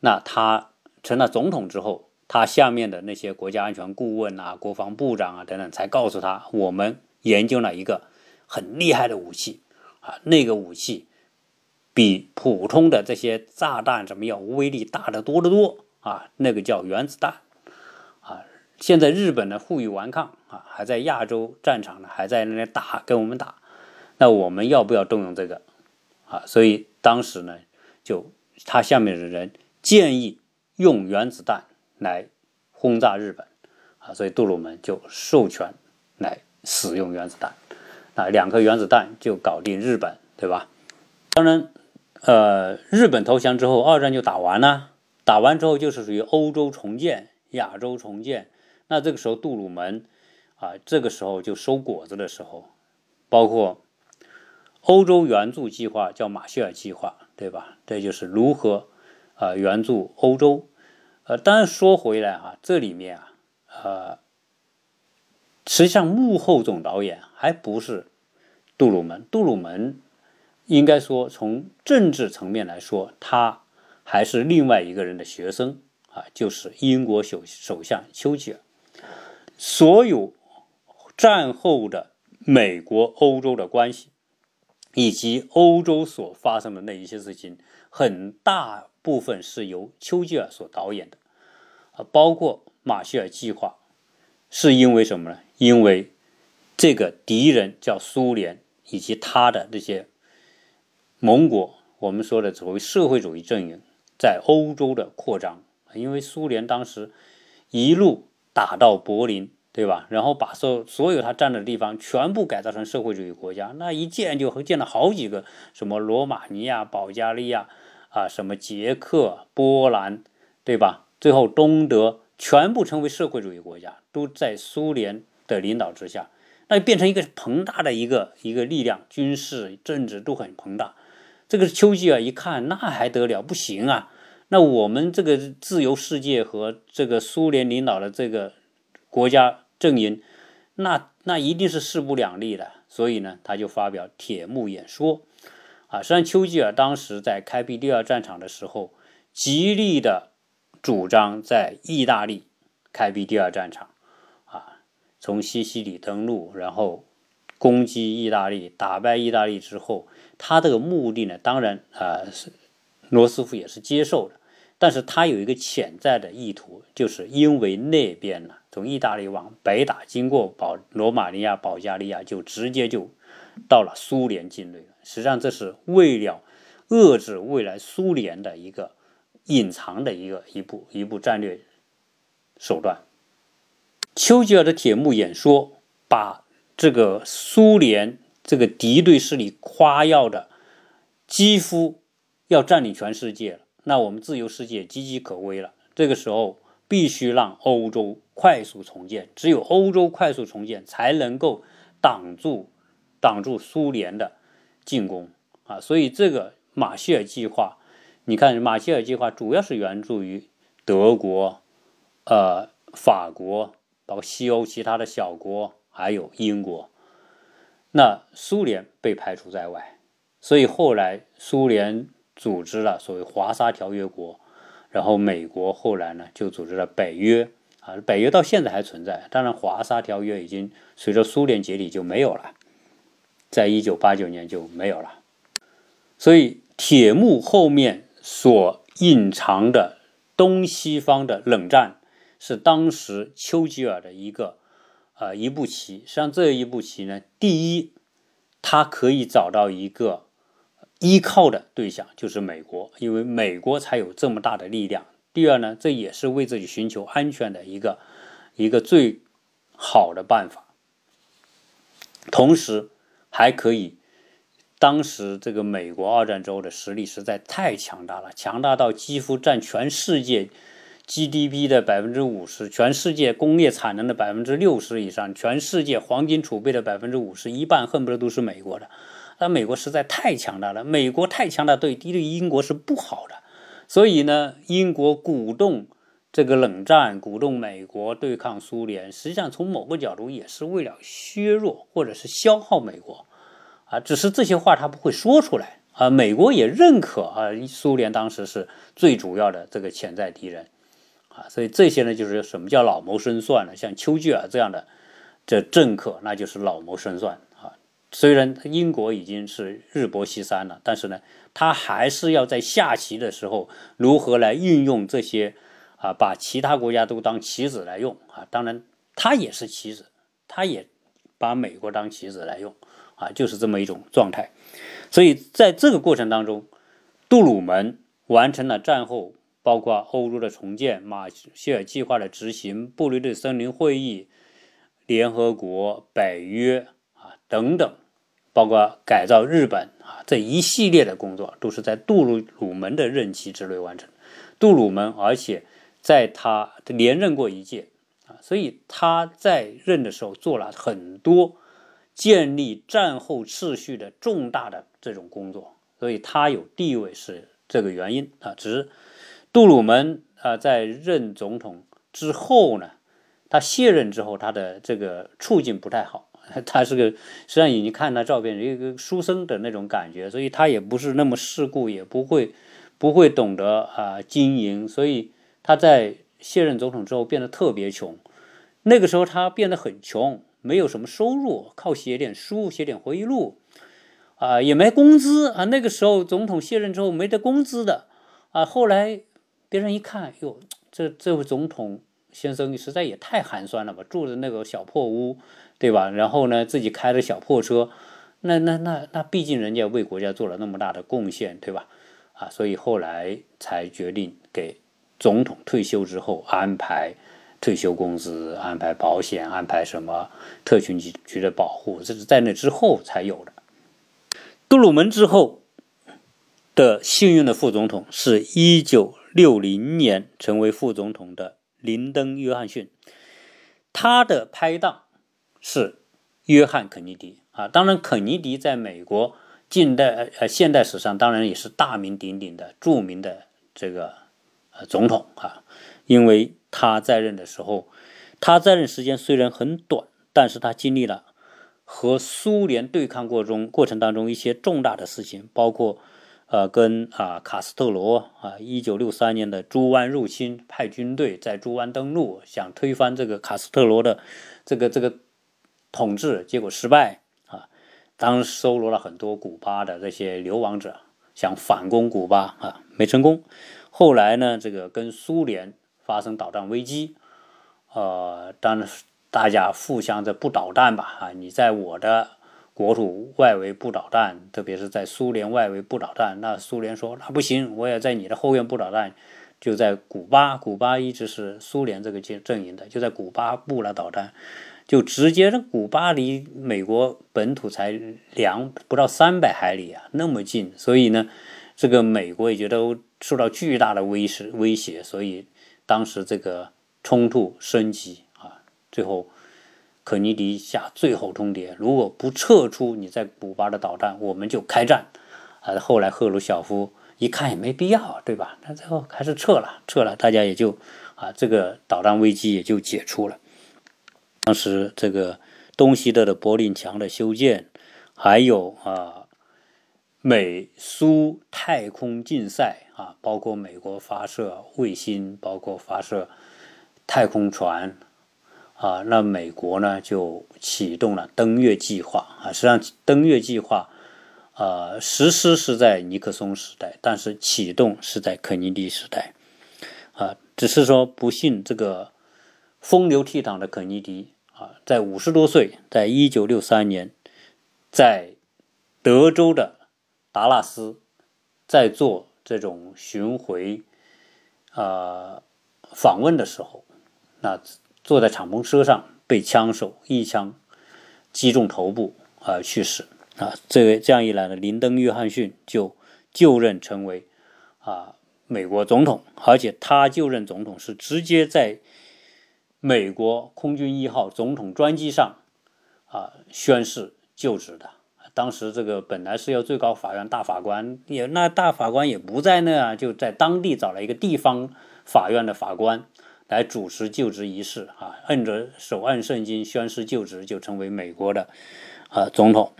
那他成了总统之后，他下面的那些国家安全顾问啊、国防部长啊等等，才告诉他，我们研究了一个很厉害的武器啊，那个武器比普通的这些炸弹怎么样，威力大得多得多啊，那个叫原子弹啊。现在日本呢负隅顽抗啊，还在亚洲战场呢，还在那里打跟我们打，那我们要不要动用这个啊？所以当时呢，就他下面的人建议用原子弹来轰炸日本啊，所以杜鲁门就授权来使用原子弹，啊，两颗原子弹就搞定日本，对吧？当然，呃，日本投降之后，二战就打完了，打完之后就是属于欧洲重建、亚洲重建。那这个时候，杜鲁门啊，这个时候就收果子的时候，包括欧洲援助计划叫马歇尔计划，对吧？这就是如何啊援助欧洲。呃，当然说回来哈，这里面啊，呃，实际上幕后总导演还不是杜鲁门。杜鲁门应该说从政治层面来说，他还是另外一个人的学生啊，就是英国首首相丘吉尔。所有战后的美国欧洲的关系，以及欧洲所发生的那一些事情，很大部分是由丘吉尔所导演的，啊，包括马歇尔计划，是因为什么呢？因为这个敌人叫苏联，以及他的这些盟国，我们说的所谓社会主义阵营在欧洲的扩张，因为苏联当时一路。打到柏林，对吧？然后把所所有他占的地方全部改造成社会主义国家，那一建就建了好几个，什么罗马尼亚、保加利亚啊，什么捷克、波兰，对吧？最后东德全部成为社会主义国家，都在苏联的领导之下，那变成一个庞大的一个一个力量，军事、政治都很庞大。这个丘吉尔一看，那还得了？不行啊！那我们这个自由世界和这个苏联领导的这个国家阵营，那那一定是势不两立的。所以呢，他就发表铁幕演说，啊，实际上丘吉尔当时在开辟第二战场的时候，极力的主张在意大利开辟第二战场，啊，从西西里登陆，然后攻击意大利，打败意大利之后，他这个目的呢，当然啊是。罗斯福也是接受的，但是他有一个潜在的意图，就是因为那边呢，从意大利往北打，经过保罗马尼亚、保加利亚，就直接就到了苏联境内。实际上，这是为了遏制未来苏联的一个隐藏的一个一步一步战略手段。丘吉尔的铁幕演说，把这个苏联这个敌对势力夸耀的几乎。要占领全世界了，那我们自由世界岌岌可危了。这个时候必须让欧洲快速重建，只有欧洲快速重建，才能够挡住挡住苏联的进攻啊！所以这个马歇尔计划你看马歇尔计划主要是援助于德国、呃法国，包括西欧其他的小国，还有英国。那苏联被排除在外，所以后来苏联组织了所谓华沙条约国，然后美国后来呢就组织了北约。啊，北约到现在还存在，当然华沙条约已经随着苏联解体就没有了，在一九八九年就没有了。所以铁幕后面所隐藏的东西方的冷战，是当时丘吉尔的一个啊一步棋。实际上这一步棋呢，第一，他可以找到一个依靠的对象，就是美国，因为美国才有这么大的力量。第二呢，这也是为自己寻求安全的一个一个最好的办法。同时，还可以，当时这个美国二战之后的实力实在太强大了，强大到几乎占全世界 GDP 的百分之五十，全世界工业产能的百分之六十以上，全世界黄金储备的百分之五十，一半恨不得都是美国的。但美国实在太强大了，美国太强大，对敌对英国是不好的。所以呢，英国鼓动这个冷战，鼓动美国对抗苏联，实际上从某个角度也是为了削弱或者是消耗美国，啊，只是这些话他不会说出来啊。美国也认可啊，苏联当时是最主要的这个潜在敌人，啊，所以这些呢，就是什么叫老谋深算呢？像丘吉尔这样的这政客，那就是老谋深算。虽然英国已经是日薄西山了，但是呢。他还是要在下棋的时候，如何来运用这些啊，把其他国家都当棋子来用啊？当然，他也是棋子，他也把美国当棋子来用啊，就是这么一种状态。所以在这个过程当中，杜鲁门完成了战后包括欧洲的重建、马歇尔计划的执行、布雷顿森林会议、联合国、北约啊等等。包括改造日本啊，这一系列的工作都是在杜鲁鲁门的任期之内完成。杜鲁门，而且在他连任过一届啊，所以他在任的时候做了很多建立战后秩序的重大的这种工作，所以他有地位是这个原因啊。只是杜鲁门啊，在任总统之后呢，他卸任之后，他的这个处境不太好。他是个，实际上你看他照片，一个书生的那种感觉，所以他也不是那么世故，也不会不会懂得啊经营，所以他在卸任总统之后变得特别穷。那个时候他变得很穷，没有什么收入，靠写点书、写点回忆录，啊也没工资啊。那个时候总统卸任之后没得工资的啊。后来别人一看，哟，这这位总统先生你实在也太寒酸了吧，住的那个小破屋。对吧？然后呢，自己开着小破车，那那那那，毕竟人家为国家做了那么大的贡献，对吧？啊，所以后来才决定给总统退休之后安排退休工资、安排保险、安排什么特权局局的保护，这是在那之后才有的。杜鲁门之后的幸运的副总统是一九六零年成为副总统的林登·约翰逊，他的拍档。是约翰·肯尼迪啊，当然，肯尼迪在美国近代呃现代史上当然也是大名鼎鼎的著名的这个呃总统啊，因为他在任的时候，他在任时间虽然很短，但是他经历了和苏联对抗过中过程当中一些重大的事情，包括呃跟啊卡斯特罗啊一九六三年的猪湾入侵，派军队在猪湾登陆，想推翻这个卡斯特罗的这个这个。统治结果失败啊，当时收罗了很多古巴的这些流亡者，想反攻古巴啊，没成功。后来呢，这个跟苏联发生导弹危机，呃，当然大家互相的不导弹吧啊，你在我的国土外围不导弹，特别是在苏联外围不导弹，那苏联说那不行，我也在你的后院不导弹，就在古巴，古巴一直是苏联这个阵阵营的，就在古巴布了导弹。就直接，这古巴离美国本土才两不到三百海里啊，那么近，所以呢，这个美国也觉得受到巨大的威胁威胁，所以当时这个冲突升级啊，最后肯尼迪下最后通牒，如果不撤出你在古巴的导弹，我们就开战啊。后来赫鲁晓夫一看也没必要，对吧？那最后还是撤了，撤了，大家也就啊，这个导弹危机也就解除了。当时这个东西德的柏林墙的修建，还有啊，美苏太空竞赛啊，包括美国发射卫星，包括发射太空船啊，那美国呢就启动了登月计划啊。实际上，登月计划啊实施是在尼克松时代，但是启动是在肯尼迪时代啊。只是说不幸，这个风流倜傥的肯尼迪。啊，在五十多岁，在一九六三年，在德州的达拉斯，在做这种巡回啊访问的时候，那坐在敞篷车上被枪手一枪击中头部而去世啊。这位这样一来呢，林登·约翰逊就就任成为啊美国总统，而且他就任总统是直接在。美国空军一号总统专机上，啊，宣誓就职的。当时这个本来是要最高法院大法官，也那大法官也不在那啊，就在当地找了一个地方法院的法官来主持就职仪式啊，摁着手按圣经宣誓就职，就成为美国的啊总统。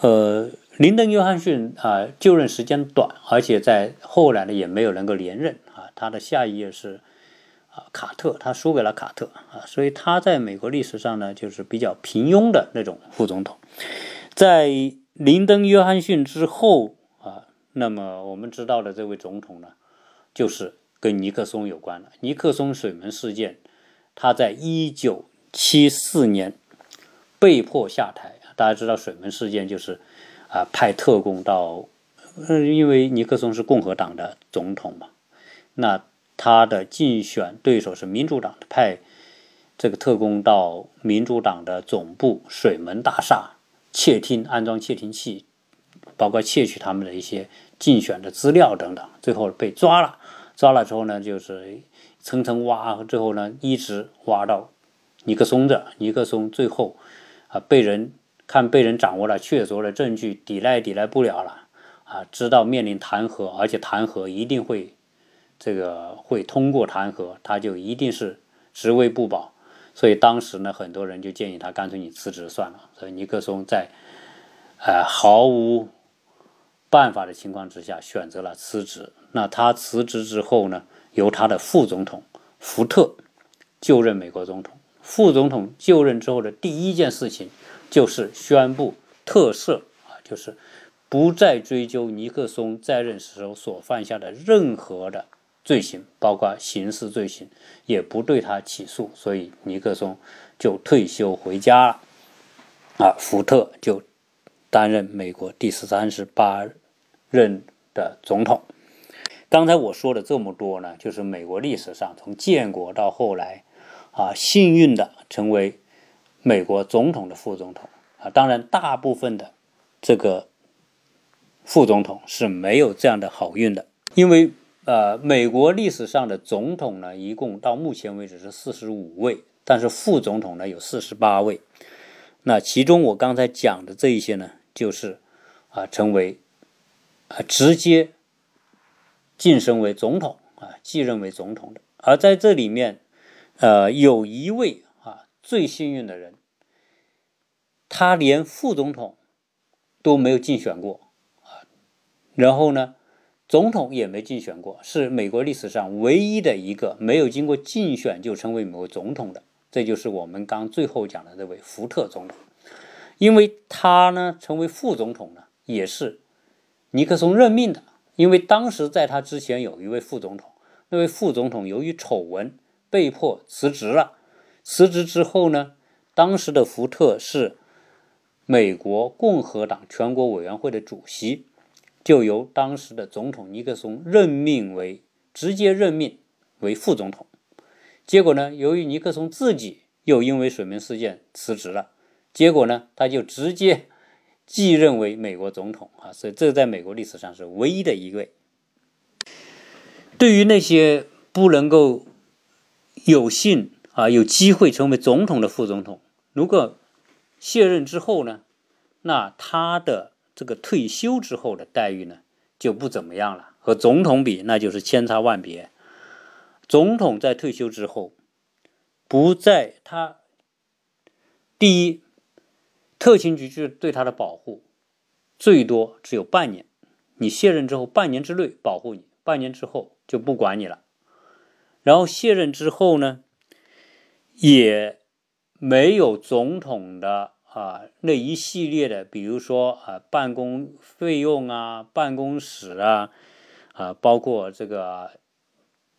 呃，林登·约翰逊啊就任时间短，而且在后来呢也没有能够连任啊，他的下一页是。啊，卡特他输给了卡特啊，所以他在美国历史上呢，就是比较平庸的那种副总统。在林登·约翰逊之后啊，那么我们知道的这位总统呢，就是跟尼克松有关的尼克松水门事件。他在一九七四年被迫下台。大家知道水门事件就是啊，派特工到，因为尼克松是共和党的总统嘛，那。他的竞选对手是民主党的，派这个特工到民主党的总部水门大厦窃听，安装窃听器，包括窃取他们的一些竞选的资料等等，最后被抓了。抓了之后呢，就是层层挖，最后呢，一直挖到尼克松这。尼克松最后啊，被人看被人掌握了确凿的证据，抵赖抵赖不了了啊，知道面临弹劾，而且弹劾一定会。这个会通过弹劾，他就一定是职位不保，所以当时呢，很多人就建议他干脆你辞职算了。所以尼克松在呃毫无办法的情况之下选择了辞职。那他辞职之后呢，由他的副总统福特就任美国总统。副总统就任之后的第一件事情就是宣布特赦啊，就是不再追究尼克松在任时候所犯下的任何的。罪行包括刑事罪行，也不对他起诉，所以尼克松就退休回家了。啊，福特就担任美国第十三十八任的总统。刚才我说的这么多呢，就是美国历史上从建国到后来，啊，幸运的成为美国总统的副总统啊，当然大部分的这个副总统是没有这样的好运的，因为。呃，美国历史上的总统呢，一共到目前为止是四十五位，但是副总统呢有四十八位。那其中我刚才讲的这一些呢，就是啊，成为啊直接晋升为总统啊，继任为总统的。而在这里面，呃，有一位啊最幸运的人，他连副总统都没有竞选过啊，然后呢？总统也没竞选过，是美国历史上唯一的一个没有经过竞选就成为美国总统的。这就是我们刚最后讲的这位福特总统，因为他呢成为副总统呢也是尼克松任命的。因为当时在他之前有一位副总统，那位副总统由于丑闻被迫辞职了。辞职之后呢，当时的福特是美国共和党全国委员会的主席。就由当时的总统尼克松任命为直接任命为副总统，结果呢，由于尼克松自己又因为水门事件辞职了，结果呢，他就直接继任为美国总统啊，所以这在美国历史上是唯一的一位。对于那些不能够有幸啊有机会成为总统的副总统，如果卸任之后呢，那他的。这个退休之后的待遇呢，就不怎么样了，和总统比那就是千差万别。总统在退休之后，不在他第一，特勤局是对他的保护最多只有半年，你卸任之后半年之内保护你，半年之后就不管你了。然后卸任之后呢，也没有总统的啊那一系列的，比如说啊办公费用啊、办公室啊啊，包括这个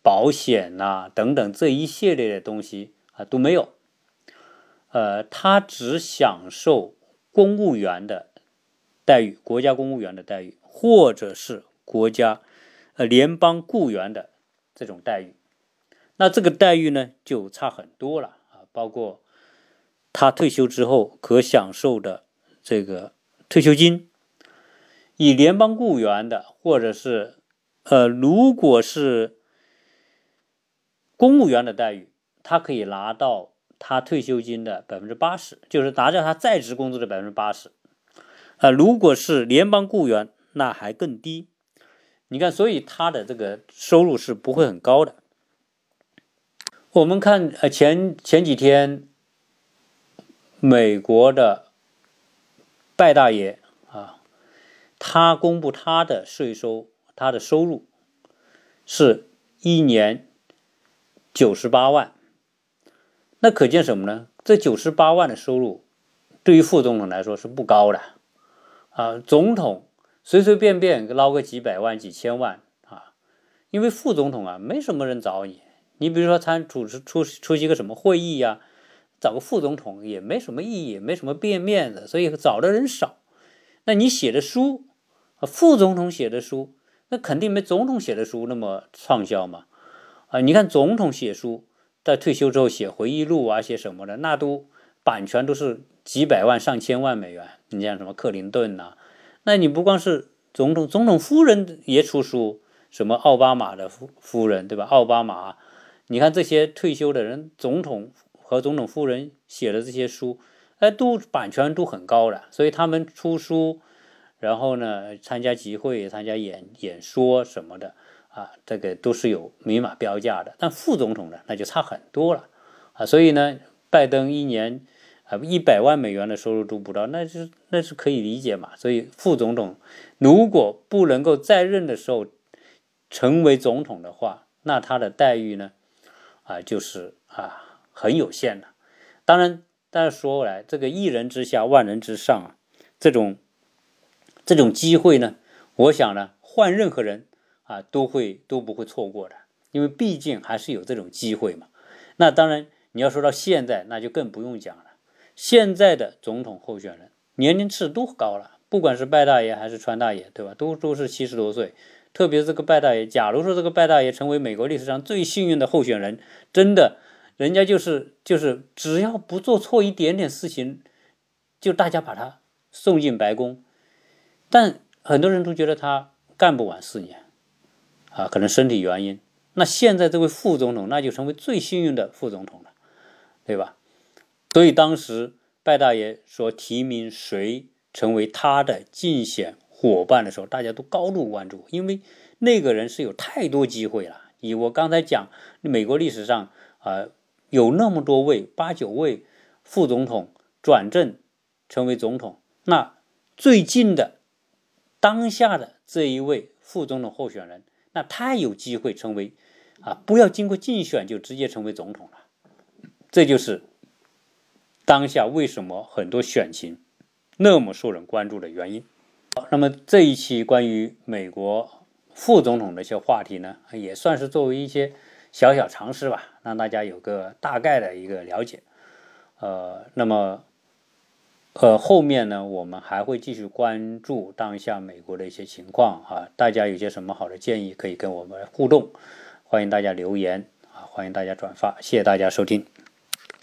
保险呐等等这一系列的东西啊都没有。呃，他只享受公务员的待遇，国家公务员的待遇，或者是国家呃联邦雇员的这种待遇。那这个待遇呢，就差很多了啊！包括他退休之后可享受的这个退休金，以联邦雇员的，或者是呃，如果是公务员的待遇，他可以拿到他退休金的百分之八十，就是拿到他在职工资的百分之八十。啊，如果是联邦雇员，那还更低。你看，所以他的这个收入是不会很高的。我们看，呃，前前几天，美国的拜大爷啊，他公布他的税收，他的收入是一年九十八万。那可见什么呢？这九十八万的收入，对于副总统来说是不高的啊。总统随随便便捞个几百万、几千万啊，因为副总统啊，没什么人找你。你比如说参主持出出席个什么会议呀，找个副总统也没什么意义，没什么变面子，所以找的人少。那你写的书啊，副总统写的书，那肯定没总统写的书那么畅销嘛。啊，你看总统写书，在退休之后写回忆录啊，写什么的，那都版权都是几百万、上千万美元。你像什么克林顿呐，那你不光是总统，总统夫人也出书，什么奥巴马的夫夫人对吧？奥巴马。你看这些退休的人，总统和总统夫人写的这些书，哎，都版权都很高的，所以他们出书，然后呢，参加集会、参加演演说什么的，啊，这个都是有明码标价的。但副总统呢，那就差很多了，啊，所以呢，拜登一年啊一百万美元的收入都不到，那是那是可以理解嘛。所以副总统如果不能够在任的时候成为总统的话，那他的待遇呢？啊，就是啊，很有限的。当然，但是说回来，这个一人之下，万人之上啊，这种这种机会呢，我想呢，换任何人啊，都会都不会错过的，因为毕竟还是有这种机会嘛。那当然，你要说到现在，那就更不用讲了。现在的总统候选人年龄是都高了，不管是拜大爷还是川大爷，对吧？都都是七十多岁。特别是这个拜大爷，假如说这个拜大爷成为美国历史上最幸运的候选人，真的，人家就是就是只要不做错一点点事情，就大家把他送进白宫。但很多人都觉得他干不完四年，啊，可能身体原因。那现在这位副总统，那就成为最幸运的副总统了，对吧？所以当时拜大爷说提名谁成为他的竞选。伙伴的时候，大家都高度关注，因为那个人是有太多机会了。以我刚才讲，美国历史上啊，有那么多位八九位副总统转正成为总统，那最近的当下的这一位副总统候选人，那太有机会成为啊，不要经过竞选就直接成为总统了。这就是当下为什么很多选情那么受人关注的原因。那么这一期关于美国副总统的一些话题呢，也算是作为一些小小尝试吧，让大家有个大概的一个了解。呃，那么呃后面呢，我们还会继续关注当下美国的一些情况啊，大家有些什么好的建议可以跟我们互动，欢迎大家留言啊，欢迎大家转发，谢谢大家收听。